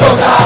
sogar.